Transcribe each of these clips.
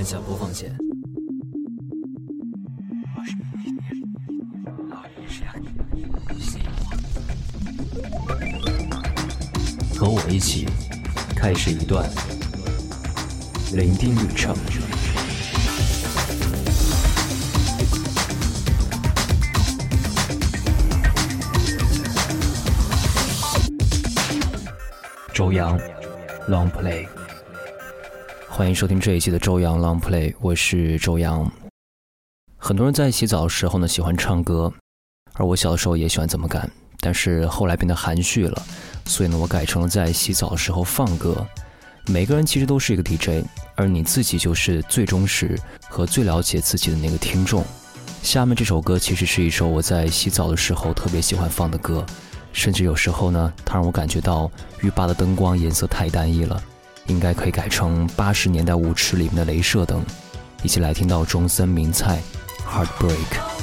按下播放键。和我一起开始一段聆听旅程。周洋 Long Play，欢迎收听这一期的周洋 Long Play，我是周洋。很多人在洗澡的时候呢喜欢唱歌，而我小的时候也喜欢这么干，但是后来变得含蓄了，所以呢我改成了在洗澡的时候放歌。每个人其实都是一个 DJ，而你自己就是最忠实和最了解自己的那个听众。下面这首歌其实是一首我在洗澡的时候特别喜欢放的歌。甚至有时候呢，它让我感觉到浴霸的灯光颜色太单一了，应该可以改成八十年代舞池里面的镭射灯。一起来听到中森明菜《Heartbreak》。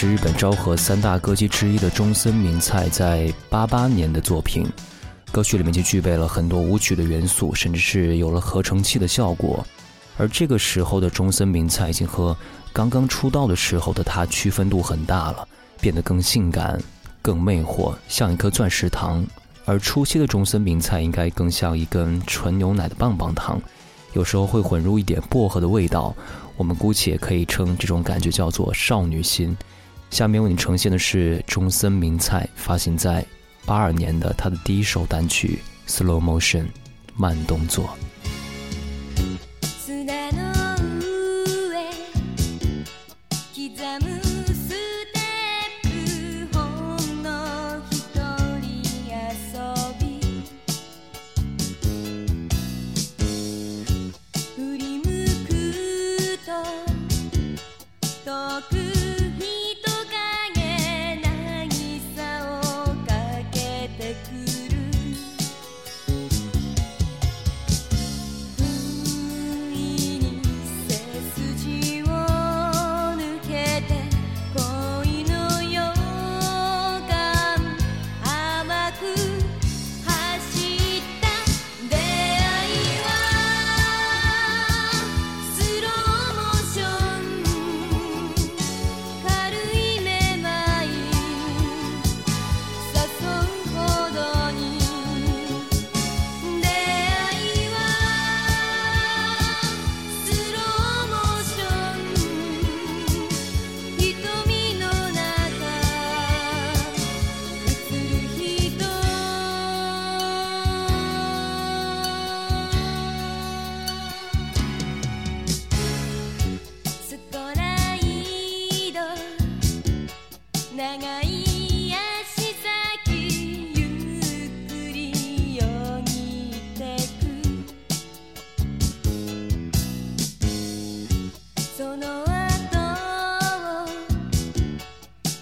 是日本昭和三大歌姬之一的中森明菜在八八年的作品，歌曲里面就具备了很多舞曲的元素，甚至是有了合成器的效果。而这个时候的中森明菜已经和刚刚出道的时候的她区分度很大了，变得更性感、更魅惑，像一颗钻石糖。而初期的中森明菜应该更像一根纯牛奶的棒棒糖，有时候会混入一点薄荷的味道。我们姑且可以称这种感觉叫做少女心。下面为你呈现的是中森明菜发行在八二年的他的第一首单曲《Slow Motion》慢动作。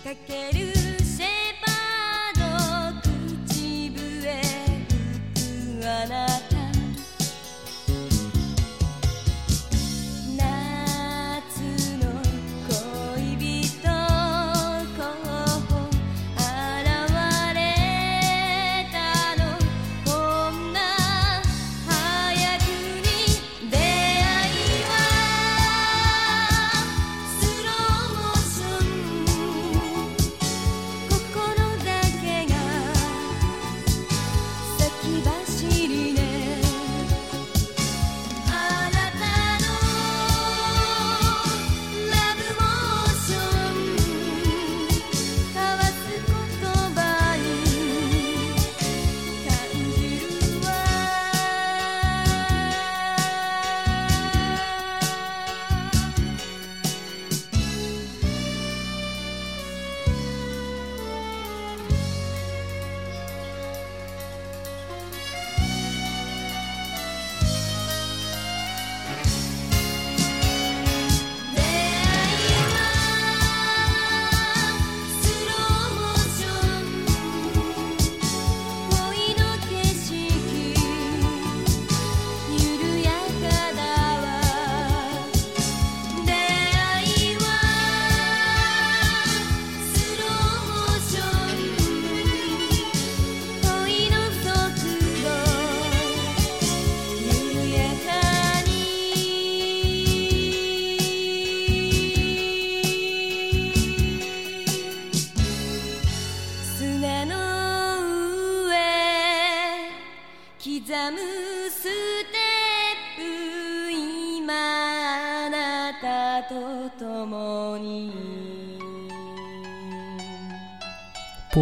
i que aquele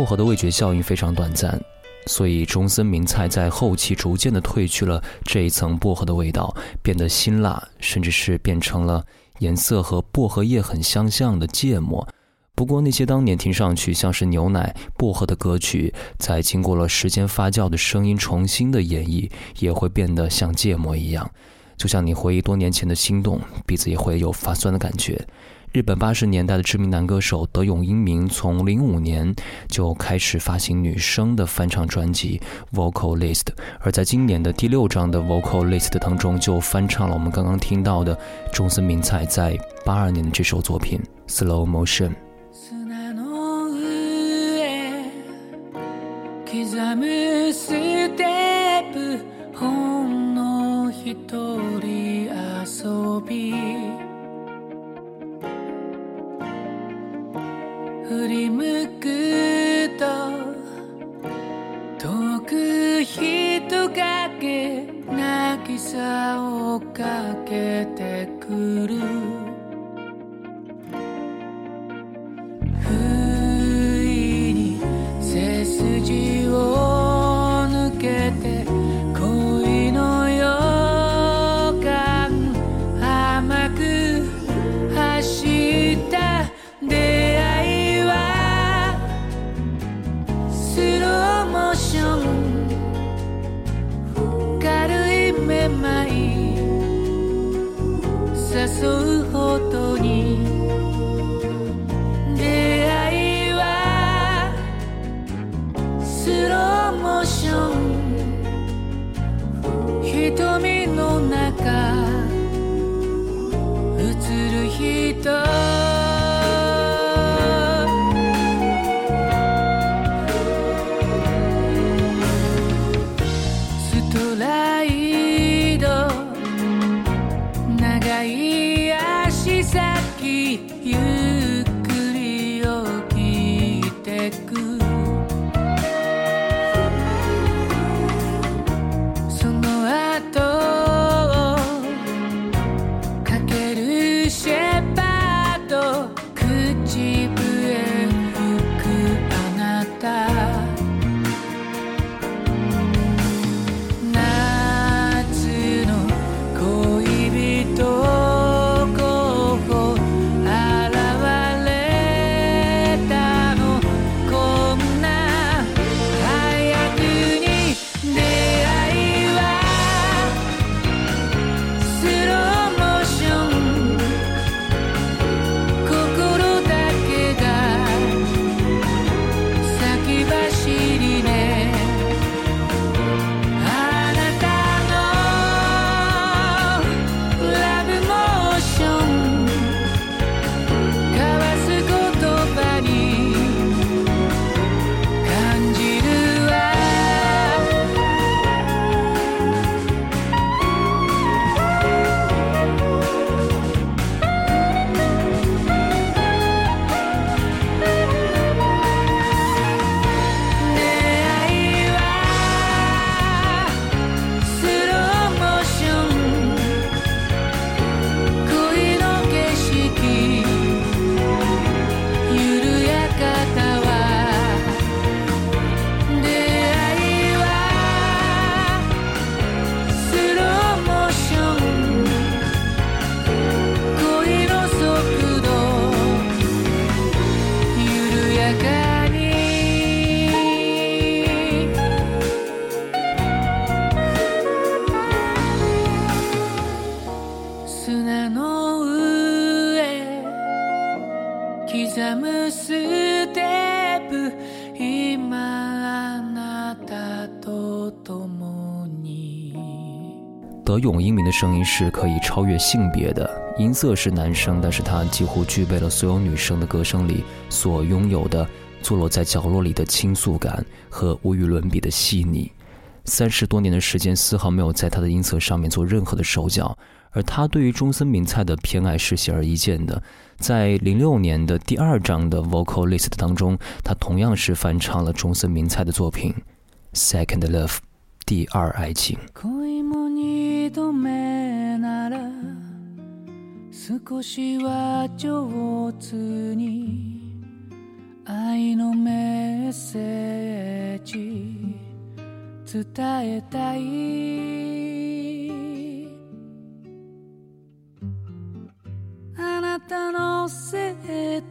薄荷的味觉效应非常短暂，所以中森明菜在后期逐渐的褪去了这一层薄荷的味道，变得辛辣，甚至是变成了颜色和薄荷叶很相像的芥末。不过那些当年听上去像是牛奶、薄荷的歌曲，在经过了时间发酵的声音重新的演绎，也会变得像芥末一样。就像你回忆多年前的心动，鼻子也会有发酸的感觉。日本八十年代的知名男歌手德永英明，从零五年就开始发行女生的翻唱专辑《Vocal List》，而在今年的第六张的《Vocal List》当中，就翻唱了我们刚刚听到的中森明菜在八二年的这首作品《Slow Motion》。をかけて得永英明的声音是可以超越性别的，音色是男生，但是他几乎具备了所有女生的歌声里所拥有的坐落在角落里的倾诉感和无与伦比的细腻。三十多年的时间，丝毫没有在他的音色上面做任何的手脚，而他对于中森明菜的偏爱是显而易见的。在零六年的第二张的 Vocal List 当中，他同样是翻唱了中森明菜的作品《Second Love》第二爱情。伝えたい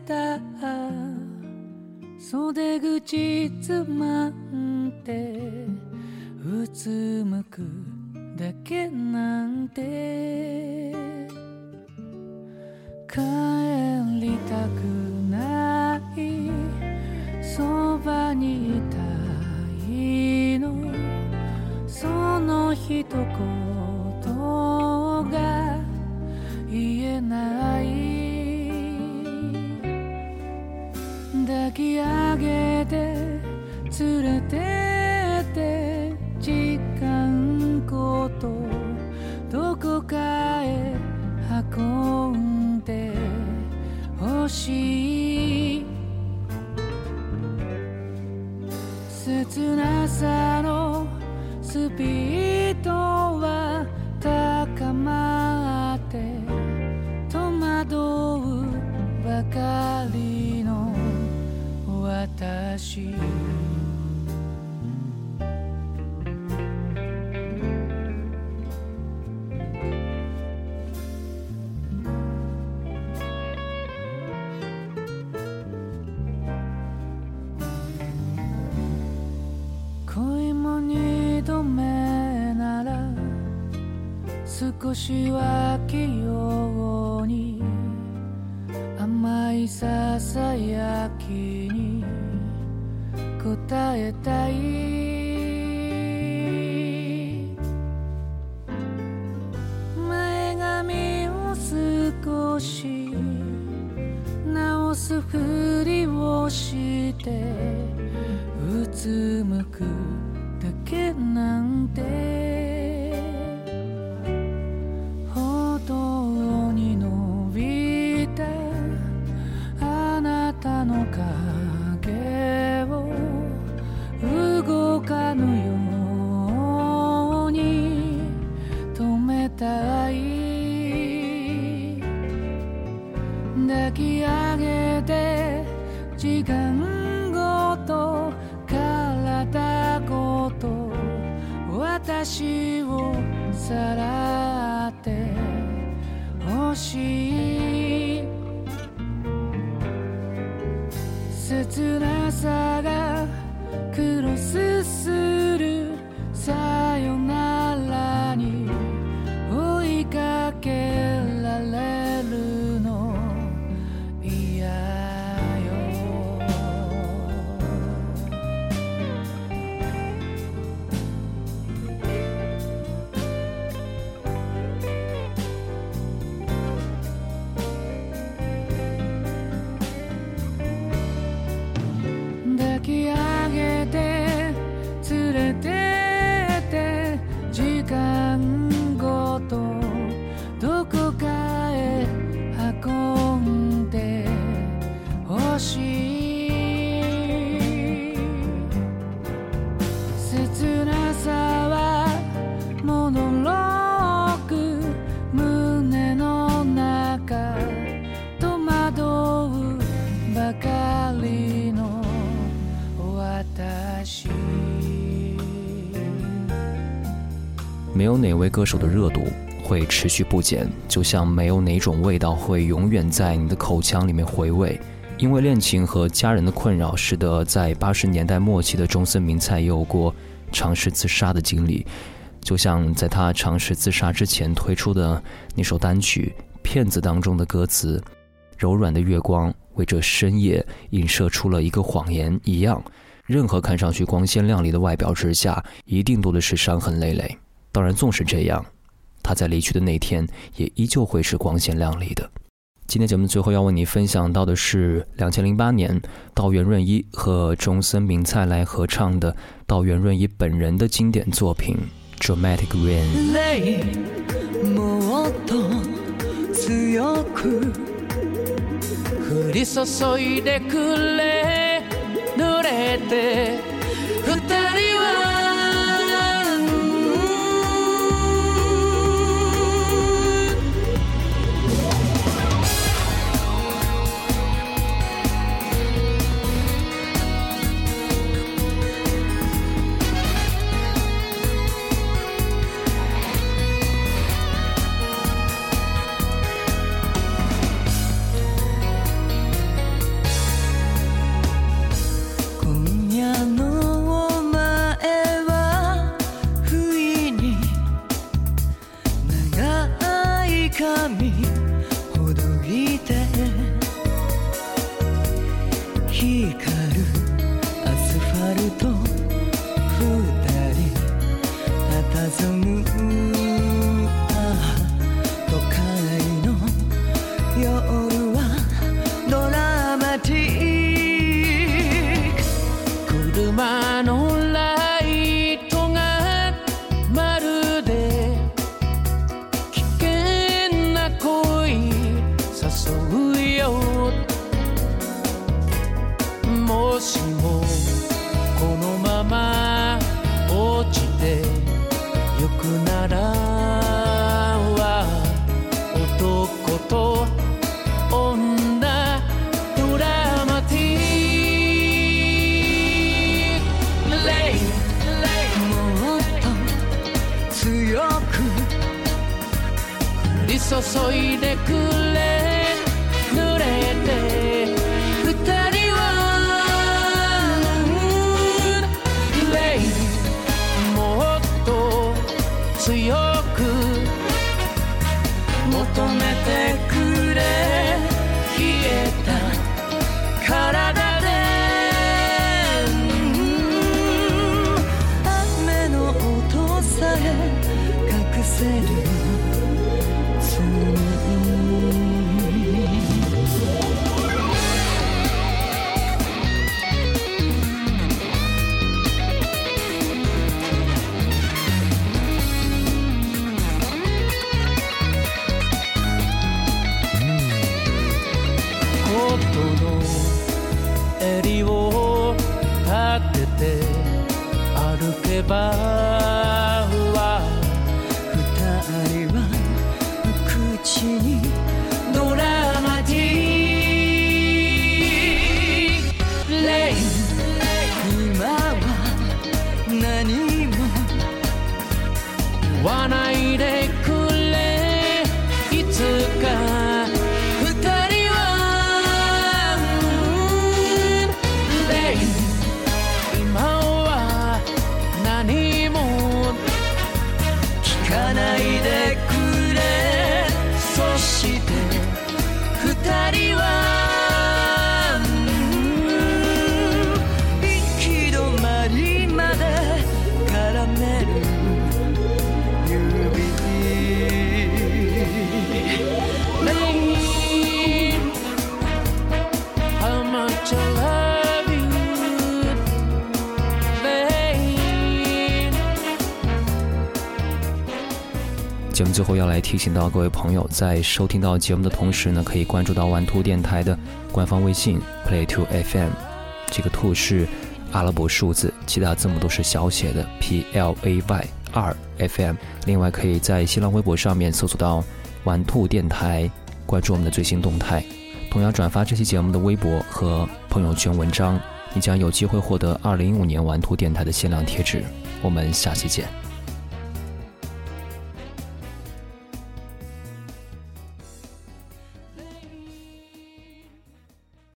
た。袖口つまんでうつむくだけなんて。帰りたくないそばにいたいの。その一言連れてしは器用に甘いささやきに答えたい。前髪を少し直すふりをしてうつむくだけなんて。切なさがクロスする有哪位歌手的热度会持续不减，就像没有哪种味道会永远在你的口腔里面回味。因为恋情和家人的困扰，使得在八十年代末期的中森明菜有过尝试自杀的经历。就像在他尝试自杀之前推出的那首单曲《骗子当中的歌词，柔软的月光为这深夜映射出了一个谎言一样。任何看上去光鲜亮丽的外表之下，一定多的是伤痕累累。当然，纵使这样，他在离去的那天也依旧会是光鲜亮丽的。今天节目最后要为你分享到的是两千零八年道元润一和中森明菜来合唱的道元润一本人的经典作品《Dramatic Rain》。もっと強く降り注いでくれ濡れて 光るアスファルト二人佇む言节目最后要来提醒到各位朋友，在收听到节目的同时呢，可以关注到玩兔电台的官方微信 Play Two FM，这个兔是阿拉伯数字，其他字母都是小写的 P L A Y 二 FM。另外，可以在新浪微博上面搜索到玩兔电台，关注我们的最新动态。同样转发这期节目的微博和朋友圈文章，你将有机会获得二零一五年玩兔电台的限量贴纸。我们下期见。